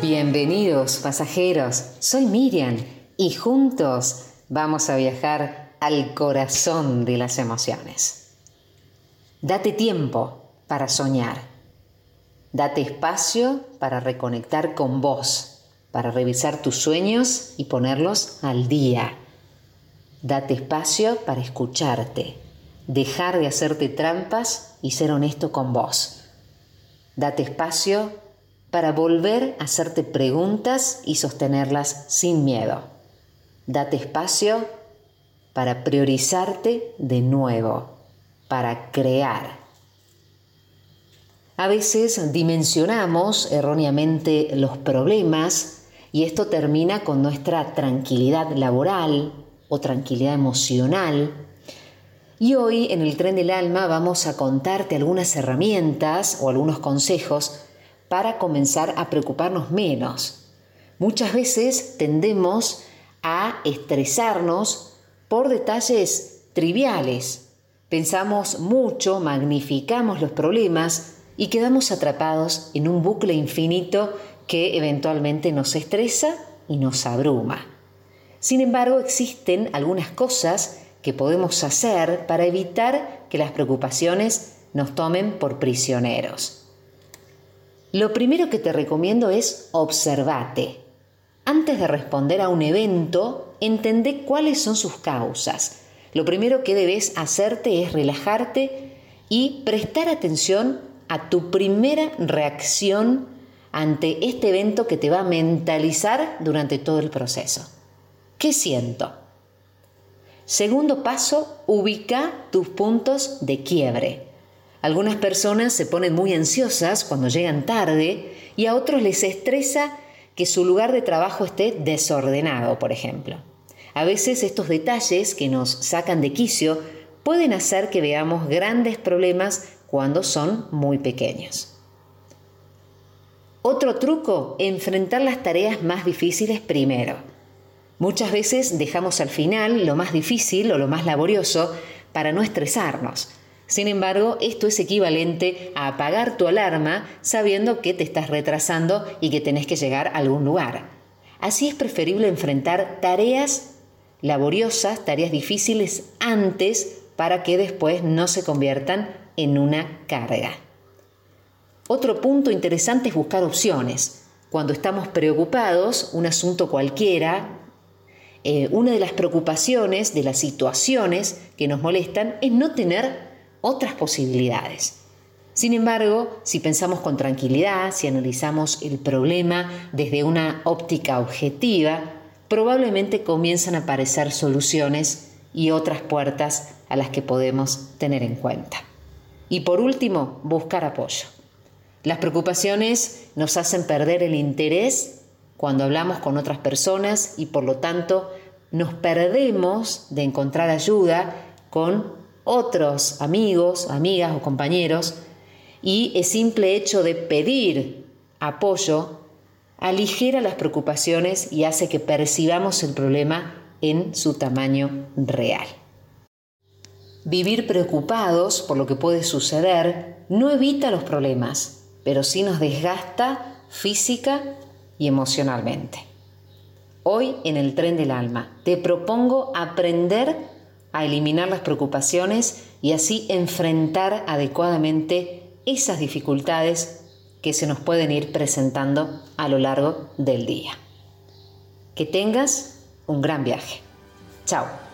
Bienvenidos pasajeros, soy Miriam y juntos vamos a viajar al corazón de las emociones. Date tiempo para soñar. Date espacio para reconectar con vos, para revisar tus sueños y ponerlos al día. Date espacio para escucharte, dejar de hacerte trampas y ser honesto con vos. Date espacio para volver a hacerte preguntas y sostenerlas sin miedo. Date espacio para priorizarte de nuevo, para crear. A veces dimensionamos erróneamente los problemas y esto termina con nuestra tranquilidad laboral o tranquilidad emocional. Y hoy en el tren del alma vamos a contarte algunas herramientas o algunos consejos para comenzar a preocuparnos menos. Muchas veces tendemos a estresarnos por detalles triviales. Pensamos mucho, magnificamos los problemas y quedamos atrapados en un bucle infinito que eventualmente nos estresa y nos abruma. Sin embargo, existen algunas cosas que podemos hacer para evitar que las preocupaciones nos tomen por prisioneros. Lo primero que te recomiendo es observate. Antes de responder a un evento, entende cuáles son sus causas. Lo primero que debes hacerte es relajarte y prestar atención a tu primera reacción ante este evento que te va a mentalizar durante todo el proceso. ¿Qué siento? Segundo paso, ubica tus puntos de quiebre. Algunas personas se ponen muy ansiosas cuando llegan tarde y a otros les estresa que su lugar de trabajo esté desordenado, por ejemplo. A veces estos detalles que nos sacan de quicio pueden hacer que veamos grandes problemas cuando son muy pequeños. Otro truco, enfrentar las tareas más difíciles primero. Muchas veces dejamos al final lo más difícil o lo más laborioso para no estresarnos. Sin embargo, esto es equivalente a apagar tu alarma sabiendo que te estás retrasando y que tenés que llegar a algún lugar. Así es preferible enfrentar tareas laboriosas, tareas difíciles antes para que después no se conviertan en una carga. Otro punto interesante es buscar opciones. Cuando estamos preocupados, un asunto cualquiera, eh, una de las preocupaciones de las situaciones que nos molestan es no tener otras posibilidades. Sin embargo, si pensamos con tranquilidad, si analizamos el problema desde una óptica objetiva, probablemente comienzan a aparecer soluciones y otras puertas a las que podemos tener en cuenta. Y por último, buscar apoyo. Las preocupaciones nos hacen perder el interés cuando hablamos con otras personas y por lo tanto nos perdemos de encontrar ayuda con otros amigos, amigas o compañeros y el simple hecho de pedir apoyo aligera las preocupaciones y hace que percibamos el problema en su tamaño real. Vivir preocupados por lo que puede suceder no evita los problemas, pero sí nos desgasta física y emocionalmente. Hoy en el tren del alma te propongo aprender a eliminar las preocupaciones y así enfrentar adecuadamente esas dificultades que se nos pueden ir presentando a lo largo del día. Que tengas un gran viaje. Chao.